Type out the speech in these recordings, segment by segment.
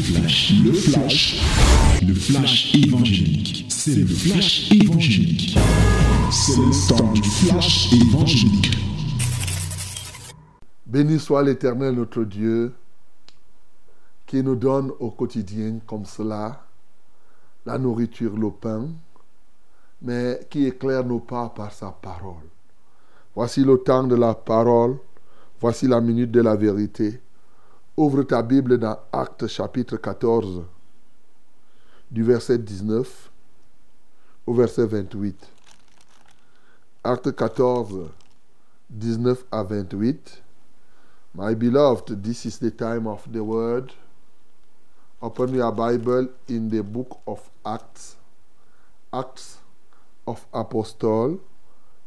flash, le flash, le flash évangélique. C'est le flash évangélique. C'est le temps du flash évangélique. Béni soit l'Éternel notre Dieu qui nous donne au quotidien comme cela la nourriture, le pain, mais qui éclaire nos pas par sa parole. Voici le temps de la parole, voici la minute de la vérité. Ouvre ta Bible dans Actes chapitre 14, du verset 19 au verset 28. Acte 14, 19 à 28. My beloved, this is the time of the word. Open your Bible in the book of Acts, Acts of Apostle,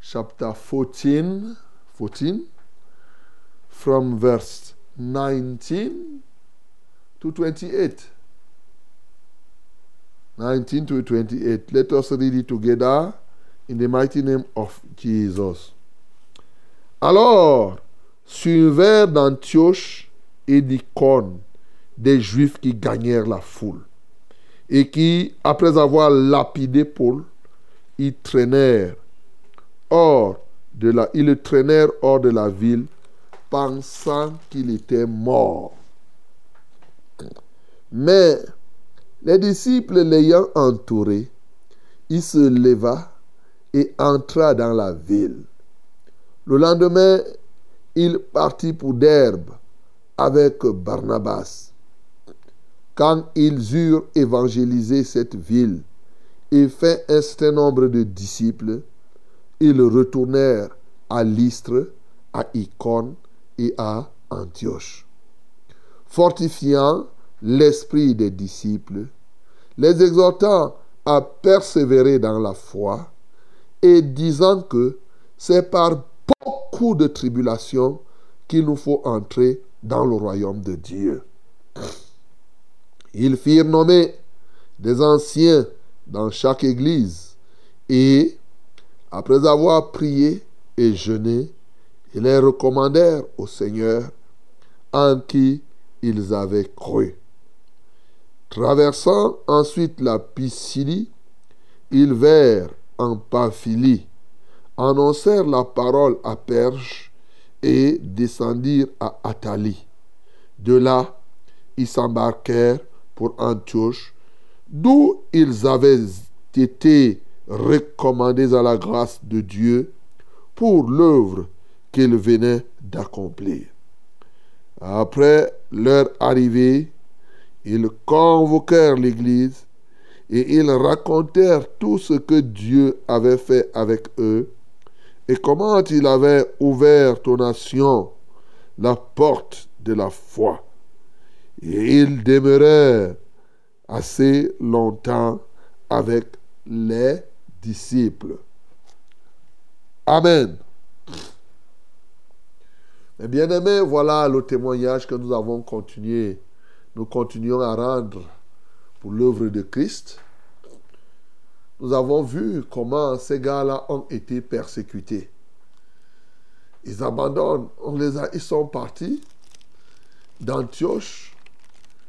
chapter 14, 14, from verse 19 to 28. 19 to 28. Let us read it together in the mighty name of Jesus. Alors, survinrent d'Antioche et d'Icône des Juifs qui gagnèrent la foule et qui, après avoir lapidé Paul, y traînèrent de la, ils le traînèrent hors de la ville pensant qu'il était mort. Mais les disciples l'ayant entouré, il se leva et entra dans la ville. Le lendemain, il partit pour Derbe avec Barnabas. Quand ils eurent évangélisé cette ville et fait un certain nombre de disciples, ils retournèrent à Lystre, à Icône et à Antioche, fortifiant l'esprit des disciples, les exhortant à persévérer dans la foi et disant que c'est par beaucoup de tribulations qu'il nous faut entrer dans le royaume de Dieu. Ils firent nommer des anciens dans chaque église et, après avoir prié et jeûné, ils les recommandèrent au Seigneur en qui ils avaient cru. Traversant ensuite la Pisidie, ils vinrent en Pamphylie, annoncèrent la parole à Perge et descendirent à Athalie. De là, ils s'embarquèrent pour Antioche, d'où ils avaient été recommandés à la grâce de Dieu pour l'œuvre qu'ils venaient d'accomplir. Après leur arrivée, ils convoquèrent l'Église et ils racontèrent tout ce que Dieu avait fait avec eux et comment il avait ouvert aux nations la porte de la foi. Et ils demeurèrent assez longtemps avec les disciples. Amen. Mais bien aimés, voilà le témoignage que nous avons continué. Nous continuons à rendre pour l'œuvre de Christ. Nous avons vu comment ces gars-là ont été persécutés. Ils abandonnent, ils sont partis d'Antioche,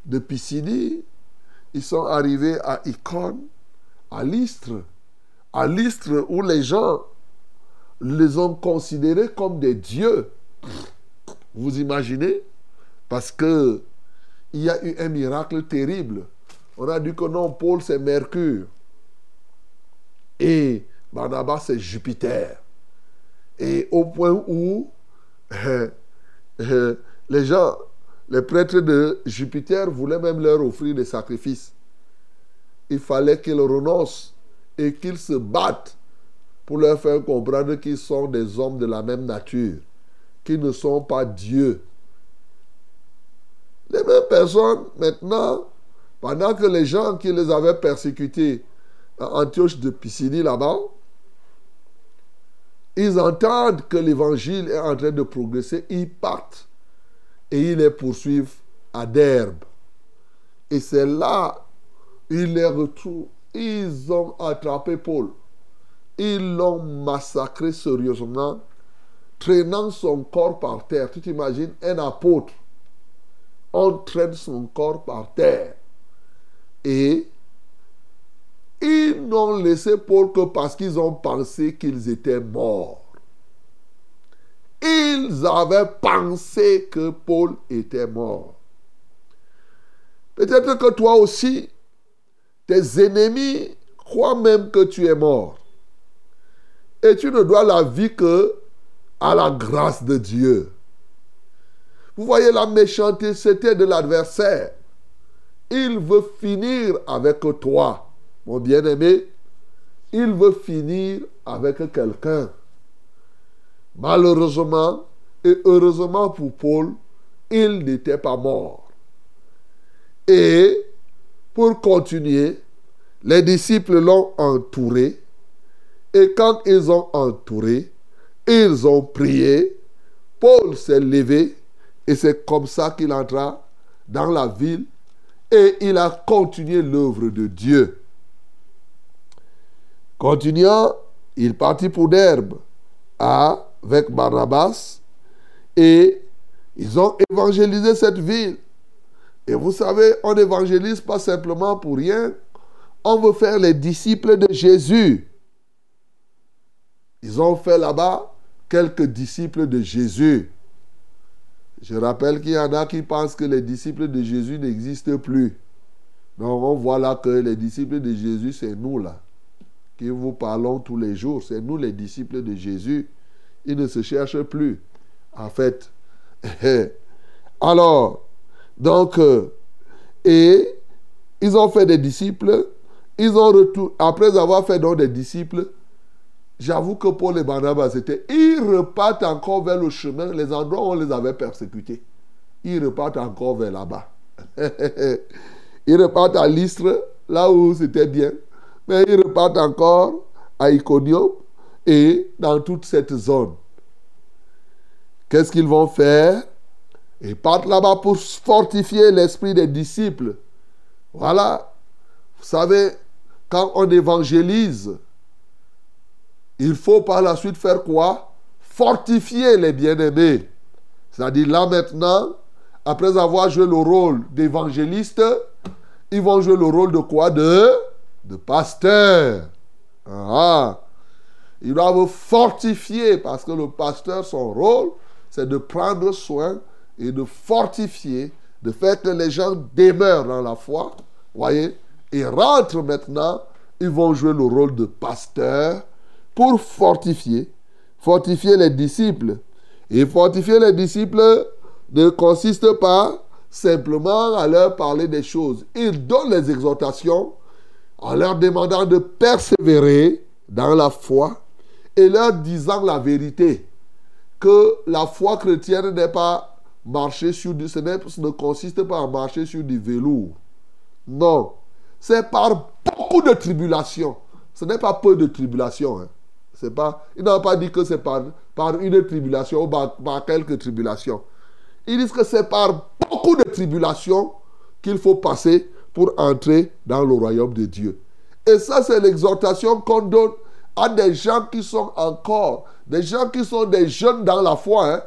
de Pisidie, ils sont arrivés à Icône, à Lystre, à Lystre où les gens les ont considérés comme des dieux. Vous imaginez? Parce que il y a eu un miracle terrible. On a dit que non, Paul c'est Mercure. Et Barnabas c'est Jupiter. Et au point où euh, les gens, les prêtres de Jupiter voulaient même leur offrir des sacrifices. Il fallait qu'ils renoncent et qu'ils se battent pour leur faire comprendre qu'ils sont des hommes de la même nature, qu'ils ne sont pas Dieu. Les mêmes personnes, maintenant, pendant que les gens qui les avaient persécutés à Antioche de Pisidie là-bas, ils entendent que l'évangile est en train de progresser, ils partent et ils les poursuivent à Derbe. Et c'est là, ils les retrouvent. Ils ont attrapé Paul. Ils l'ont massacré sérieusement, traînant son corps par terre. Tu t'imagines un apôtre entraîne son corps par terre. Et ils n'ont laissé Paul que parce qu'ils ont pensé qu'ils étaient morts. Ils avaient pensé que Paul était mort. Peut-être que toi aussi, tes ennemis croient même que tu es mort. Et tu ne dois la vie que à la grâce de Dieu. Vous voyez la méchanceté de l'adversaire. Il veut finir avec toi, mon bien-aimé. Il veut finir avec quelqu'un. Malheureusement et heureusement pour Paul, il n'était pas mort. Et pour continuer, les disciples l'ont entouré. Et quand ils ont entouré, ils ont prié. Paul s'est levé et c'est comme ça qu'il entra dans la ville et il a continué l'œuvre de Dieu. Continuant, il partit pour Derbe avec Barnabas et ils ont évangélisé cette ville. Et vous savez, on n'évangélise pas simplement pour rien. On veut faire les disciples de Jésus. Ils ont fait là-bas quelques disciples de Jésus. Je rappelle qu'il y en a qui pensent que les disciples de Jésus n'existent plus. Donc on voit là que les disciples de Jésus, c'est nous là, qui vous parlons tous les jours. C'est nous les disciples de Jésus. Ils ne se cherchent plus. En fait. Alors, donc, euh, et ils ont fait des disciples. Ils ont retour, après avoir fait donc des disciples, J'avoue que pour les Barnabas, c'était. Ils repartent encore vers le chemin, les endroits où on les avait persécutés. Ils repartent encore vers là-bas. ils repartent à l'Istre, là où c'était bien. Mais ils repartent encore à Iconium et dans toute cette zone. Qu'est-ce qu'ils vont faire? Ils partent là-bas pour fortifier l'esprit des disciples. Voilà. Vous savez, quand on évangélise, il faut par la suite faire quoi? Fortifier les bien-aimés. C'est-à-dire là maintenant, après avoir joué le rôle d'évangéliste, ils vont jouer le rôle de quoi? De, de pasteur. Ah. Ils doivent fortifier parce que le pasteur, son rôle, c'est de prendre soin et de fortifier, de faire que les gens demeurent dans la foi. Voyez? Ils rentrent maintenant, ils vont jouer le rôle de pasteur pour fortifier, fortifier les disciples. Et fortifier les disciples ne consiste pas simplement à leur parler des choses. Il donne les exhortations en leur demandant de persévérer dans la foi et leur disant la vérité. Que la foi chrétienne n'est pas marcher sur du... Ne consiste pas à marcher sur du velours. Non. C'est par beaucoup de tribulations. Ce n'est pas peu de tribulations. Hein. C'est pas, il n'a pas dit que c'est par, une tribulation ou par, quelques tribulations. Ils disent que c'est par beaucoup de tribulations qu'il faut passer pour entrer dans le royaume de Dieu. Et ça, c'est l'exhortation qu'on donne à des gens qui sont encore, des gens qui sont des jeunes dans la foi. Hein.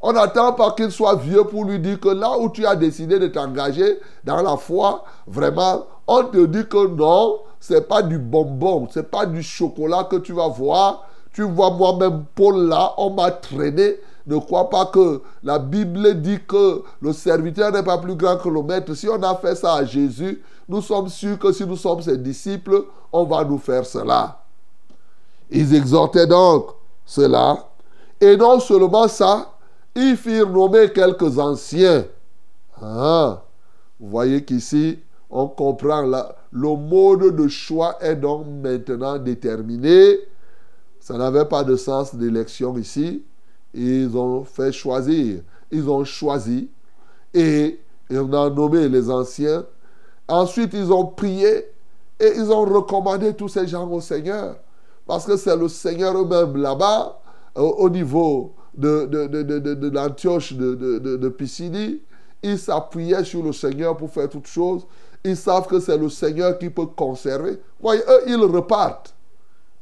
On n'attend pas qu'ils soient vieux pour lui dire que là où tu as décidé de t'engager dans la foi, vraiment, on te dit que non, c'est pas du bonbon, c'est pas du chocolat que tu vas voir. Tu vois moi-même Paul là, on m'a traîné. Ne crois pas que la Bible dit que le serviteur n'est pas plus grand que le maître. Si on a fait ça à Jésus, nous sommes sûrs que si nous sommes ses disciples, on va nous faire cela. Ils exhortaient donc cela. Et non seulement ça, ils firent nommer quelques anciens. Ah, vous voyez qu'ici, on comprend la, le mode de choix est donc maintenant déterminé. Ça n'avait pas de sens d'élection ici. Ils ont fait choisir. Ils ont choisi et on a nommé les anciens. Ensuite, ils ont prié et ils ont recommandé tous ces gens au Seigneur. Parce que c'est le Seigneur eux-mêmes là-bas, au, niveau de, de, de, de l'Antioche de, de, de Pisidie. Ils s'appuyaient sur le Seigneur pour faire toutes choses. Ils savent que c'est le Seigneur qui peut conserver. Voyez, eux, ils repartent.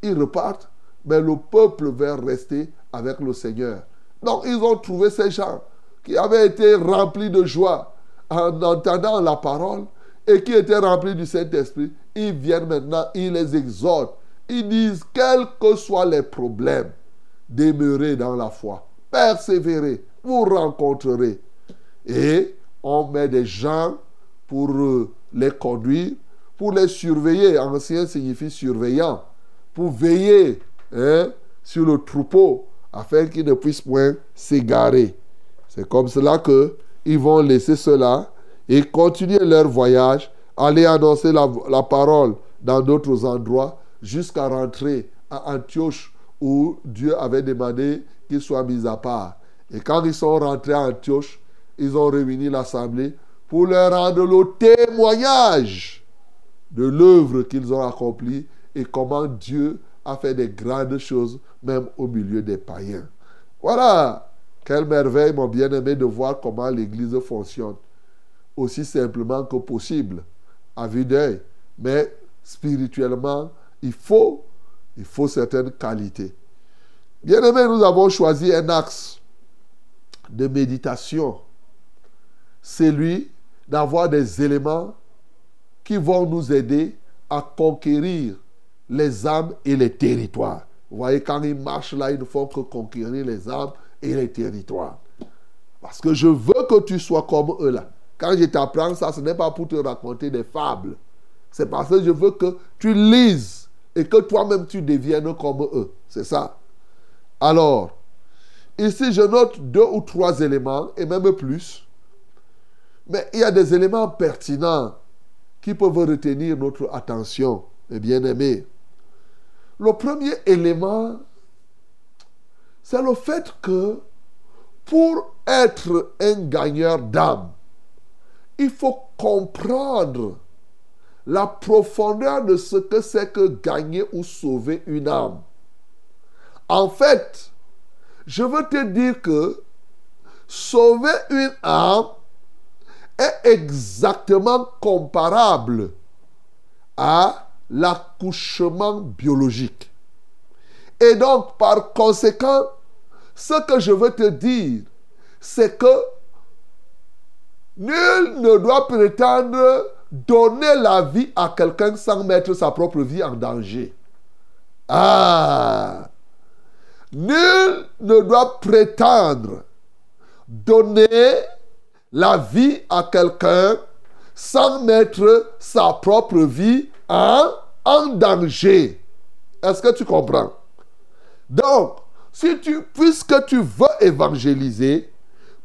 Ils repartent, mais le peuple va rester avec le Seigneur. Donc, ils ont trouvé ces gens qui avaient été remplis de joie en entendant la parole et qui étaient remplis du Saint-Esprit, ils viennent maintenant, ils les exhortent. Ils disent, quels que soient les problèmes, demeurez dans la foi, persévérez, vous rencontrerez. Et on met des gens pour euh, les conduire, pour les surveiller. Ancien signifie surveillant, pour veiller hein, sur le troupeau, afin qu'ils ne puissent point s'égarer. C'est comme cela que ils vont laisser cela et continuer leur voyage, aller annoncer la, la parole dans d'autres endroits jusqu'à rentrer à Antioche où Dieu avait demandé qu'ils soient mis à part. Et quand ils sont rentrés à Antioche, ils ont réuni l'assemblée pour leur rendre le témoignage de l'œuvre qu'ils ont accomplie et comment Dieu a fait des grandes choses, même au milieu des païens. Voilà, quelle merveille, mon bien-aimé, de voir comment l'Église fonctionne. Aussi simplement que possible, à vue. Mais spirituellement, il faut, il faut certaines qualités. Bien-aimé, nous avons choisi un axe de méditation. C'est lui d'avoir des éléments qui vont nous aider à conquérir les âmes et les territoires. Vous voyez, quand ils marchent là, ils ne font que conquérir les âmes et les territoires. Parce que je veux que tu sois comme eux là. Quand je t'apprends ça, ce n'est pas pour te raconter des fables. C'est parce que je veux que tu lises et que toi-même tu deviennes comme eux. C'est ça. Alors, ici je note deux ou trois éléments et même plus. Mais il y a des éléments pertinents qui peuvent retenir notre attention, mes bien-aimés. Le premier élément, c'est le fait que pour être un gagneur d'âme, il faut comprendre la profondeur de ce que c'est que gagner ou sauver une âme. En fait, je veux te dire que sauver une âme est exactement comparable à l'accouchement biologique. Et donc, par conséquent, ce que je veux te dire, c'est que nul ne doit prétendre donner la vie à quelqu'un sans mettre sa propre vie en danger. Ah Nul ne doit prétendre donner la vie à quelqu'un sans mettre sa propre vie en, danger. Est-ce que tu comprends? Donc, puisque tu veux évangéliser,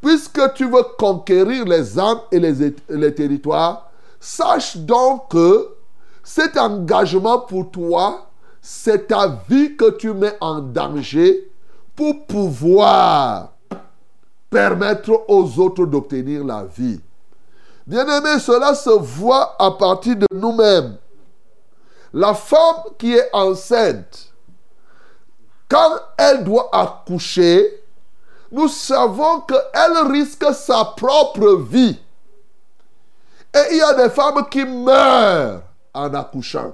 puisque tu veux conquérir les âmes et les territoires, sache donc que cet engagement pour toi, c'est ta vie que tu mets en danger pour pouvoir permettre aux autres d'obtenir la vie. Bien-aimé, cela se voit à partir de nous-mêmes. La femme qui est enceinte, quand elle doit accoucher, nous savons qu'elle risque sa propre vie. Et il y a des femmes qui meurent en accouchant.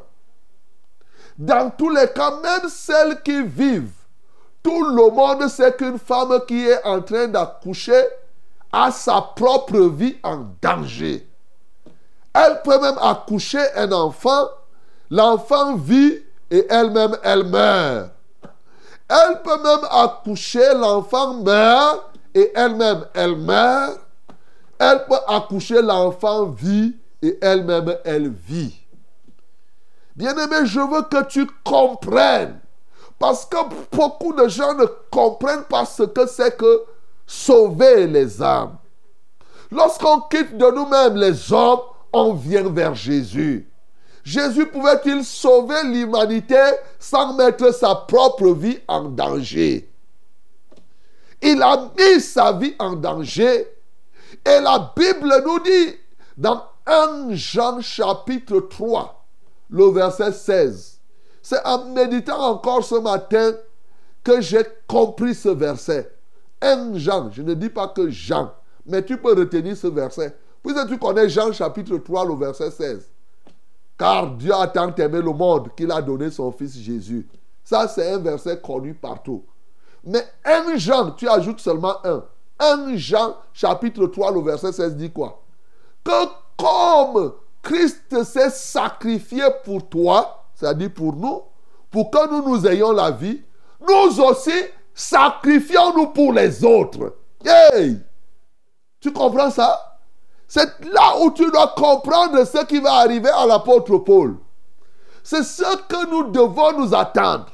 Dans tous les cas, même celles qui vivent, tout le monde sait qu'une femme qui est en train d'accoucher a sa propre vie en danger. Elle peut même accoucher un enfant, l'enfant vit et elle-même, elle meurt. Elle peut même accoucher, l'enfant meurt et elle-même, elle meurt. Elle peut accoucher, l'enfant vit et elle-même, elle vit. Bien-aimé, je veux que tu comprennes. Parce que beaucoup de gens ne comprennent pas ce que c'est que sauver les âmes. Lorsqu'on quitte de nous-mêmes les hommes, on vient vers Jésus. Jésus pouvait-il sauver l'humanité sans mettre sa propre vie en danger? Il a mis sa vie en danger. Et la Bible nous dit dans 1 Jean chapitre 3, le verset 16. C'est en méditant encore ce matin que j'ai compris ce verset. Un Jean, je ne dis pas que Jean, mais tu peux retenir ce verset. Puisque tu connais Jean chapitre 3, le verset 16. Car Dieu a tant aimé le monde qu'il a donné son Fils Jésus. Ça, c'est un verset connu partout. Mais un Jean, tu ajoutes seulement un. Un Jean chapitre 3, le verset 16 dit quoi? Que comme Christ s'est sacrifié pour toi, c'est-à-dire pour nous, pour que nous nous ayons la vie, nous aussi sacrifions-nous pour les autres. Hey! Tu comprends ça? C'est là où tu dois comprendre ce qui va arriver à l'apôtre Paul. C'est ce que nous devons nous attendre.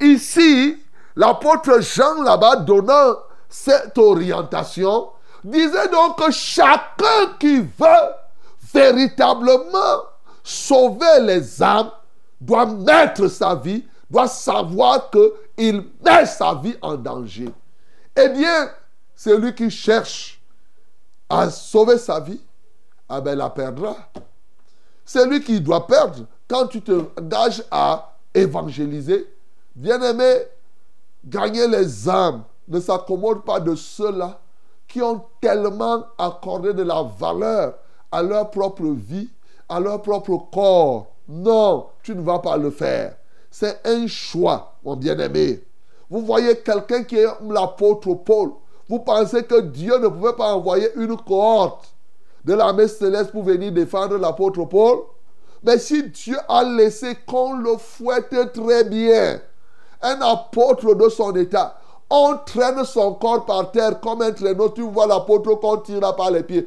Ici, l'apôtre Jean là-bas donnant cette orientation disait donc que chacun qui veut véritablement sauver les âmes doit mettre sa vie, doit savoir qu'il met sa vie en danger. Eh bien, celui qui cherche à sauver sa vie, ah ben, la perdra. Celui qui doit perdre, quand tu te engages à évangéliser, bien aimé, gagner les âmes ne s'accommode pas de ceux-là qui ont tellement accordé de la valeur à leur propre vie, à leur propre corps. Non, tu ne vas pas le faire. C'est un choix, mon bien-aimé. Vous voyez quelqu'un qui est l'apôtre Paul. Vous pensez que Dieu ne pouvait pas envoyer une cohorte de l'armée céleste pour venir défendre l'apôtre Paul? Mais si Dieu a laissé qu'on le fouette très bien, un apôtre de son état, on traîne son corps par terre comme un traîneau. Tu vois l'apôtre qu'on tire par les pieds.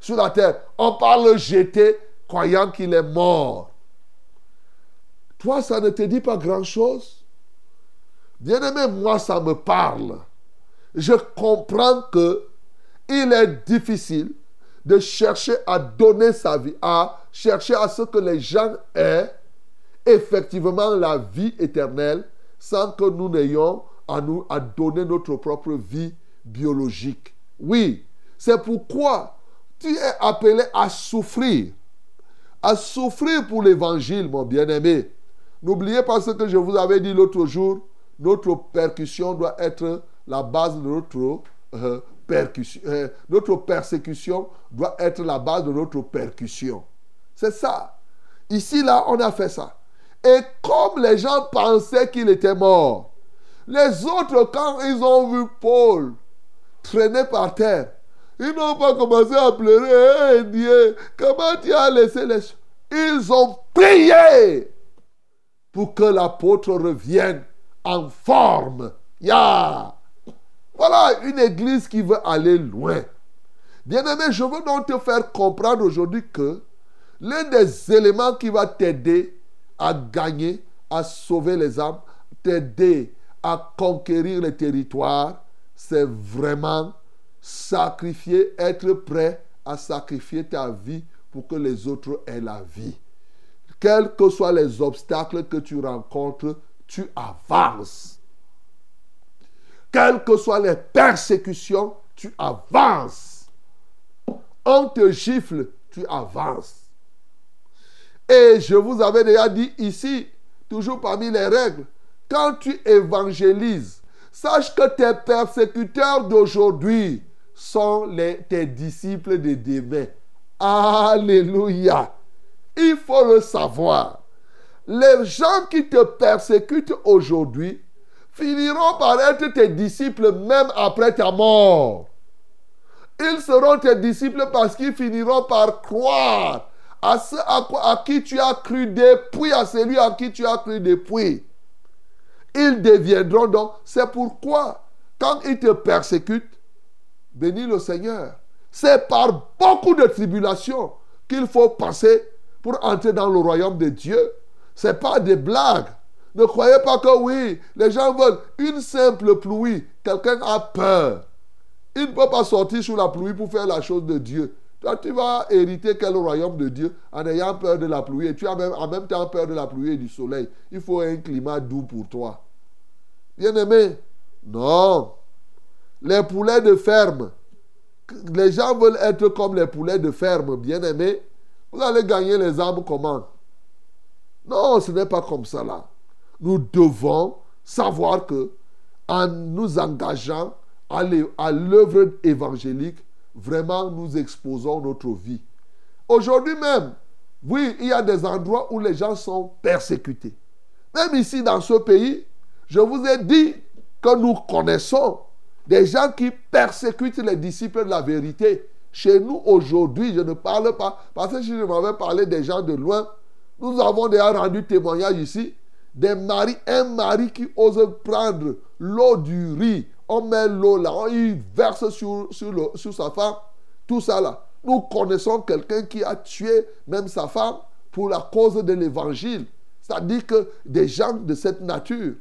Sur la terre. On parle le jeter, croyant qu'il est mort. Toi, ça ne te dit pas grand-chose? Bien-aimé, moi, ça me parle. Je comprends que il est difficile de chercher à donner sa vie, à chercher à ce que les gens aient effectivement la vie éternelle sans que nous n'ayons à nous à donner notre propre vie biologique. Oui, c'est pourquoi tu es appelé à souffrir. À souffrir pour l'évangile, mon bien-aimé. N'oubliez pas ce que je vous avais dit l'autre jour. Notre percussion doit être la base de notre euh. Euh, notre persécution doit être la base de notre percussion. C'est ça. Ici, là, on a fait ça. Et comme les gens pensaient qu'il était mort, les autres, quand ils ont vu Paul traîner par terre, ils n'ont pas commencé à pleurer. Hey Dieu, comment tu as laissé les choses Ils ont prié pour que l'apôtre revienne en forme. Ya! Voilà une église qui veut aller loin. Bien-aimé, je veux donc te faire comprendre aujourd'hui que l'un des éléments qui va t'aider à gagner, à sauver les âmes, t'aider à conquérir les territoires, c'est vraiment sacrifier, être prêt à sacrifier ta vie pour que les autres aient la vie. Quels que soient les obstacles que tu rencontres, tu avances. Quelles que soient les persécutions, tu avances. On te gifle, tu avances. Et je vous avais déjà dit ici, toujours parmi les règles, quand tu évangélises, sache que tes persécuteurs d'aujourd'hui sont les, tes disciples de demain. Alléluia. Il faut le savoir. Les gens qui te persécutent aujourd'hui finiront par être tes disciples même après ta mort. Ils seront tes disciples parce qu'ils finiront par croire à, ce, à, qui tu as cru depuis, à celui à qui tu as cru depuis. Ils deviendront donc. C'est pourquoi, quand ils te persécutent, bénis le Seigneur. C'est par beaucoup de tribulations qu'il faut passer pour entrer dans le royaume de Dieu. Ce n'est pas des blagues. Ne croyez pas que oui, les gens veulent une simple pluie. Quelqu'un a peur. Il ne peut pas sortir sous la pluie pour faire la chose de Dieu. Toi, tu vas hériter quel royaume de Dieu en ayant peur de la pluie et tu as même, en même temps peur de la pluie et du soleil. Il faut un climat doux pour toi. Bien-aimé, non. Les poulets de ferme, les gens veulent être comme les poulets de ferme, bien-aimé. Vous allez gagner les âmes comment? Non, ce n'est pas comme ça là. Nous devons savoir que en nous engageant à l'œuvre évangélique, vraiment nous exposons notre vie. Aujourd'hui même, oui, il y a des endroits où les gens sont persécutés. Même ici dans ce pays, je vous ai dit que nous connaissons des gens qui persécutent les disciples de la vérité. Chez nous, aujourd'hui, je ne parle pas, parce que si je m'avais parlé des gens de loin, nous avons déjà rendu témoignage ici des un mari qui ose prendre l'eau du riz, on met l'eau là, on verse sur, sur, sur sa femme, tout ça là. Nous connaissons quelqu'un qui a tué même sa femme pour la cause de l'évangile. C'est-à-dire que des gens de cette nature,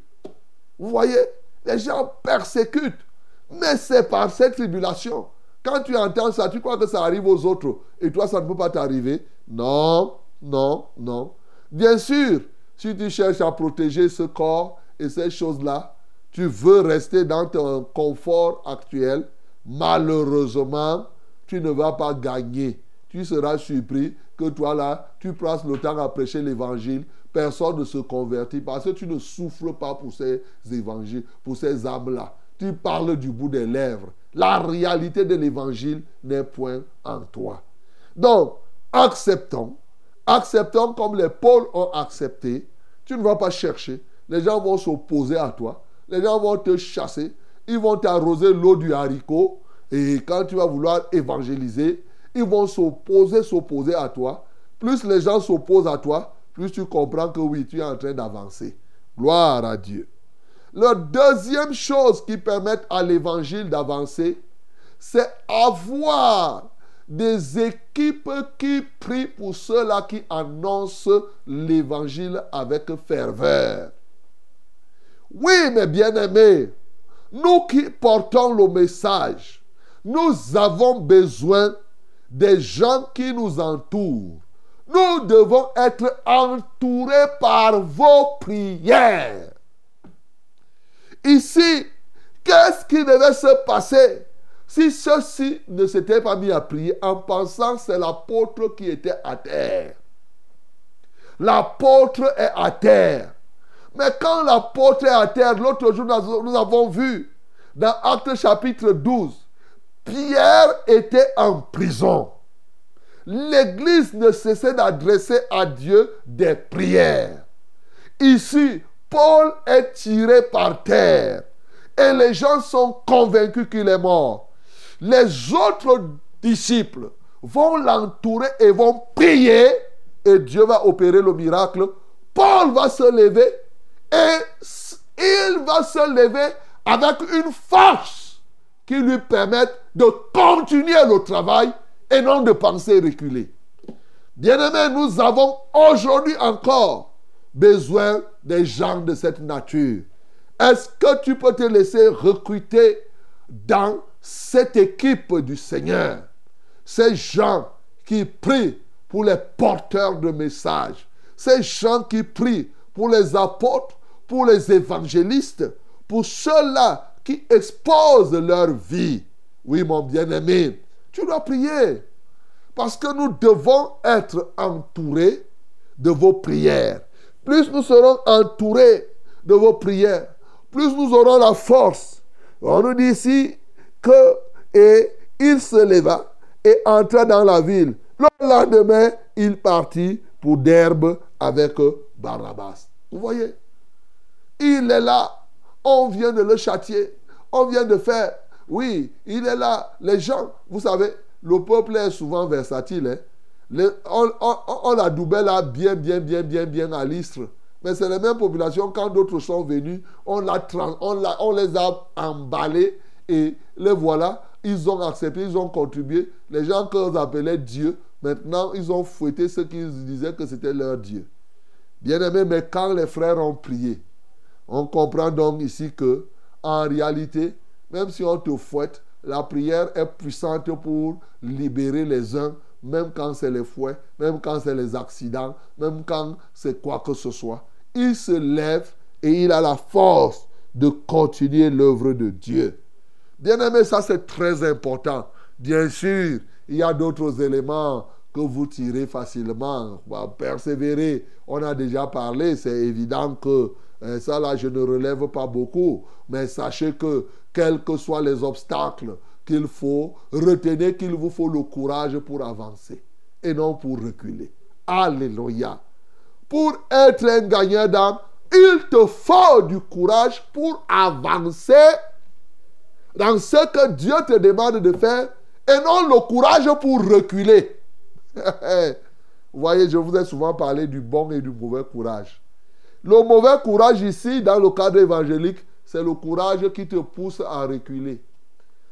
vous voyez, les gens persécutent. Mais c'est par cette tribulation. Quand tu entends ça, tu crois que ça arrive aux autres. Et toi, ça ne peut pas t'arriver. Non, non, non. Bien sûr, si tu cherches à protéger ce corps et ces choses-là, tu veux rester dans ton confort actuel, malheureusement, tu ne vas pas gagner. Tu seras surpris que toi là, tu passes le temps à prêcher l'évangile, personne ne se convertit parce que tu ne souffres pas pour ces évangiles, pour ces âmes-là. Tu parles du bout des lèvres. La réalité de l'évangile n'est point en toi. Donc, acceptons, acceptons comme les pôles ont accepté, tu ne vas pas chercher. Les gens vont s'opposer à toi. Les gens vont te chasser. Ils vont t'arroser l'eau du haricot. Et quand tu vas vouloir évangéliser, ils vont s'opposer, s'opposer à toi. Plus les gens s'opposent à toi, plus tu comprends que oui, tu es en train d'avancer. Gloire à Dieu. La deuxième chose qui permet à l'évangile d'avancer, c'est avoir des équipes qui prient pour ceux-là qui annoncent l'évangile avec ferveur. Oui, mes bien-aimés, nous qui portons le message, nous avons besoin des gens qui nous entourent. Nous devons être entourés par vos prières. Ici, qu'est-ce qui devait se passer si ceux-ci ne s'étaient pas mis à prier en pensant que c'est l'apôtre qui était à terre? L'apôtre est à terre. Mais quand l'apôtre est à terre, l'autre jour, nous avons vu dans Acte chapitre 12, Pierre était en prison. L'Église ne cessait d'adresser à Dieu des prières. Ici, Paul est tiré par terre et les gens sont convaincus qu'il est mort les autres disciples vont l'entourer et vont prier et Dieu va opérer le miracle. Paul va se lever et il va se lever avec une force qui lui permette de continuer le travail et non de penser reculer. Bien-aimés, nous avons aujourd'hui encore besoin des gens de cette nature. Est-ce que tu peux te laisser recruter dans cette équipe du Seigneur, ces gens qui prient pour les porteurs de messages, ces gens qui prient pour les apôtres, pour les évangélistes, pour ceux-là qui exposent leur vie. Oui, mon bien-aimé, tu dois prier. Parce que nous devons être entourés de vos prières. Plus nous serons entourés de vos prières, plus nous aurons la force. On nous dit ici, que, et il se leva et entra dans la ville. Le lendemain, il partit pour Derbe avec Barabbas. Vous voyez? Il est là. On vient de le châtier. On vient de faire. Oui, il est là. Les gens, vous savez, le peuple est souvent versatile. Hein. on, on, doublé là bien, bien, bien, bien, bien à l'istre. Mais c'est la même population, quand d'autres sont venus, on, on, on les a emballés et les voilà, ils ont accepté, ils ont contribué. Les gens qu'on appelait Dieu, maintenant, ils ont fouetté ceux qui disaient que c'était leur Dieu. Bien aimé, mais quand les frères ont prié, on comprend donc ici que, en réalité, même si on te fouette, la prière est puissante pour libérer les uns, même quand c'est les fouets, même quand c'est les accidents, même quand c'est quoi que ce soit. Il se lève et il a la force de continuer l'œuvre de Dieu. Bien aimé, ça c'est très important. Bien sûr, il y a d'autres éléments que vous tirez facilement. Persévérer, on a déjà parlé, c'est évident que hein, ça là, je ne relève pas beaucoup. Mais sachez que, quels que soient les obstacles qu'il faut, retenez qu'il vous faut le courage pour avancer et non pour reculer. Alléluia. Pour être un gagnant d'âme, il te faut du courage pour avancer dans ce que Dieu te demande de faire et non le courage pour reculer. vous voyez, je vous ai souvent parlé du bon et du mauvais courage. Le mauvais courage ici, dans le cadre évangélique, c'est le courage qui te pousse à reculer.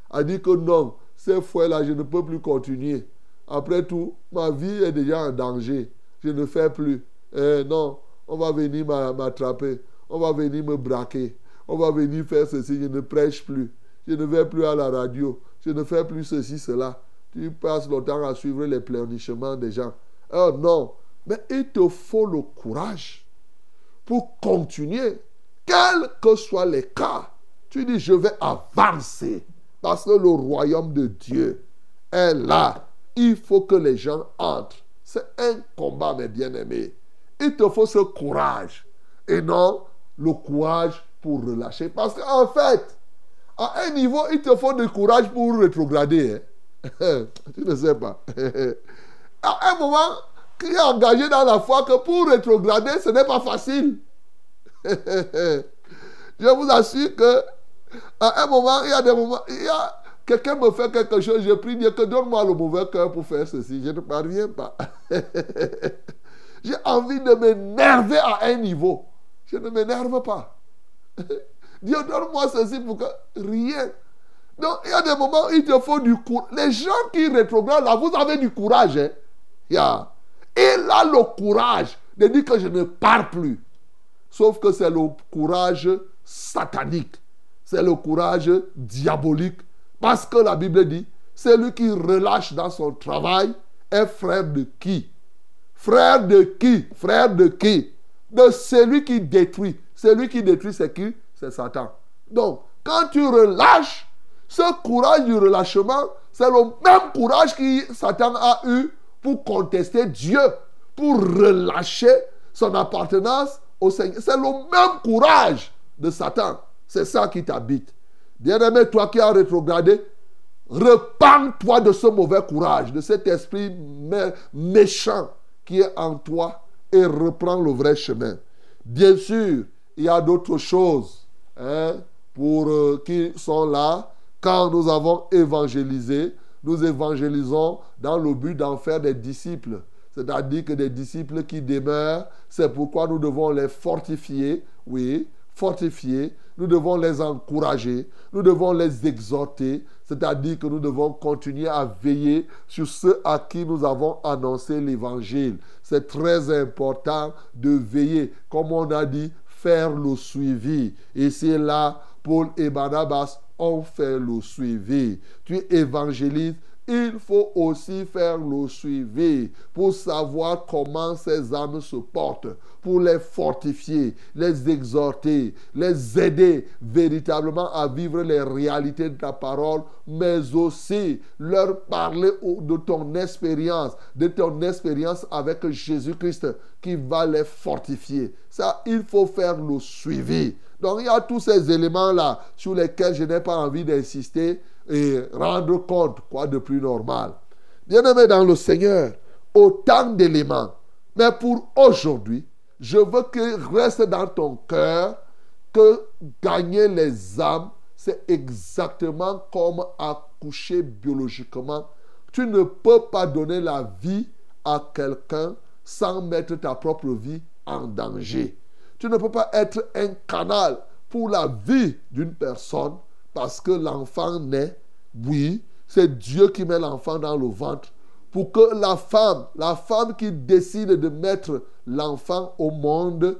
À dire que non, ces fois-là, je ne peux plus continuer. Après tout, ma vie est déjà en danger. Je ne fais plus. Eh non, on va venir m'attraper. On va venir me braquer. On va venir faire ceci. Je ne prêche plus. Je ne vais plus à la radio. Je ne fais plus ceci, cela. Tu passes le temps à suivre les pleurnichements des gens. Oh non. Mais il te faut le courage pour continuer. Quels que soient les cas. Tu dis, je vais avancer. Parce que le royaume de Dieu est là. Il faut que les gens entrent. C'est un combat, mes bien-aimés. Il te faut ce courage. Et non le courage pour relâcher. Parce qu'en fait, à un niveau, il te faut du courage pour rétrograder. Hein. tu ne sais pas. à un moment, qui est engagé dans la foi que pour rétrograder, ce n'est pas facile. Je vous assure que à un moment, il y a des moments, il y a quelqu'un me fait quelque chose, je prie Dieu que donne-moi le mauvais cœur pour faire ceci. Je ne parviens pas. J'ai envie de m'énerver à un niveau. Je ne m'énerve pas. Dieu, donne-moi ceci pour que rien. Donc, il y a des moments où il te faut du courage. Les gens qui rétrogradent là, vous avez du courage. Hein? Yeah. Il a le courage de dire que je ne pars plus. Sauf que c'est le courage satanique. C'est le courage diabolique. Parce que la Bible dit, celui qui relâche dans son travail est frère de qui? Frère de qui? Frère de qui? De celui qui détruit. Celui qui détruit, c'est qui? C'est Satan. Donc, quand tu relâches, ce courage du relâchement, c'est le même courage que Satan a eu pour contester Dieu, pour relâcher son appartenance au Seigneur. C'est le même courage de Satan. C'est ça qui t'habite. Bien-aimé, toi qui as rétrogradé, repends-toi de ce mauvais courage, de cet esprit méchant qui est en toi et reprends le vrai chemin. Bien sûr, il y a d'autres choses hein, pour, euh, qui sont là. Quand nous avons évangélisé, nous évangélisons dans le but d'en faire des disciples. C'est-à-dire que des disciples qui demeurent, c'est pourquoi nous devons les fortifier, oui, fortifier, nous devons les encourager, nous devons les exhorter, c'est-à-dire que nous devons continuer à veiller sur ceux à qui nous avons annoncé l'évangile. C'est très important de veiller, comme on a dit, faire le suivi. Et c'est là, Paul et Barnabas ont fait le suivi. Tu évangélises il faut aussi faire le suivi pour savoir comment ces âmes se portent, pour les fortifier, les exhorter, les aider véritablement à vivre les réalités de ta parole, mais aussi leur parler de ton expérience, de ton expérience avec Jésus-Christ qui va les fortifier. Ça, il faut faire le suivi. Donc il y a tous ces éléments-là sur lesquels je n'ai pas envie d'insister et rendre compte, quoi de plus normal. Bien-aimé dans le Seigneur, autant d'éléments. Mais pour aujourd'hui, je veux qu'il reste dans ton cœur que gagner les âmes, c'est exactement comme accoucher biologiquement. Tu ne peux pas donner la vie à quelqu'un sans mettre ta propre vie en danger. Tu ne peux pas être un canal pour la vie d'une personne parce que l'enfant naît, oui, c'est Dieu qui met l'enfant dans le ventre pour que la femme, la femme qui décide de mettre l'enfant au monde,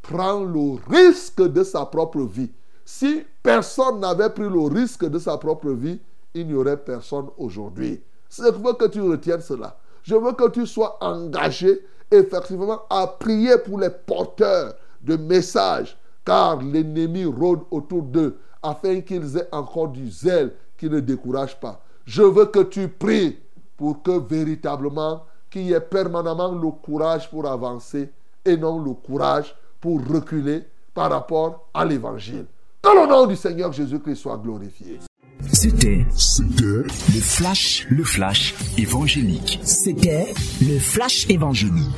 prend le risque de sa propre vie. Si personne n'avait pris le risque de sa propre vie, il n'y aurait personne aujourd'hui. Je veux que tu retiennes cela. Je veux que tu sois engagé effectivement à prier pour les porteurs de messages, car l'ennemi rôde autour d'eux afin qu'ils aient encore du zèle qui ne décourage pas. Je veux que tu pries pour que véritablement qu'il y ait permanemment le courage pour avancer et non le courage pour reculer par rapport à l'évangile. Que le nom du Seigneur Jésus-Christ soit glorifié. C'était le flash, le flash évangélique. C'était le flash évangélique.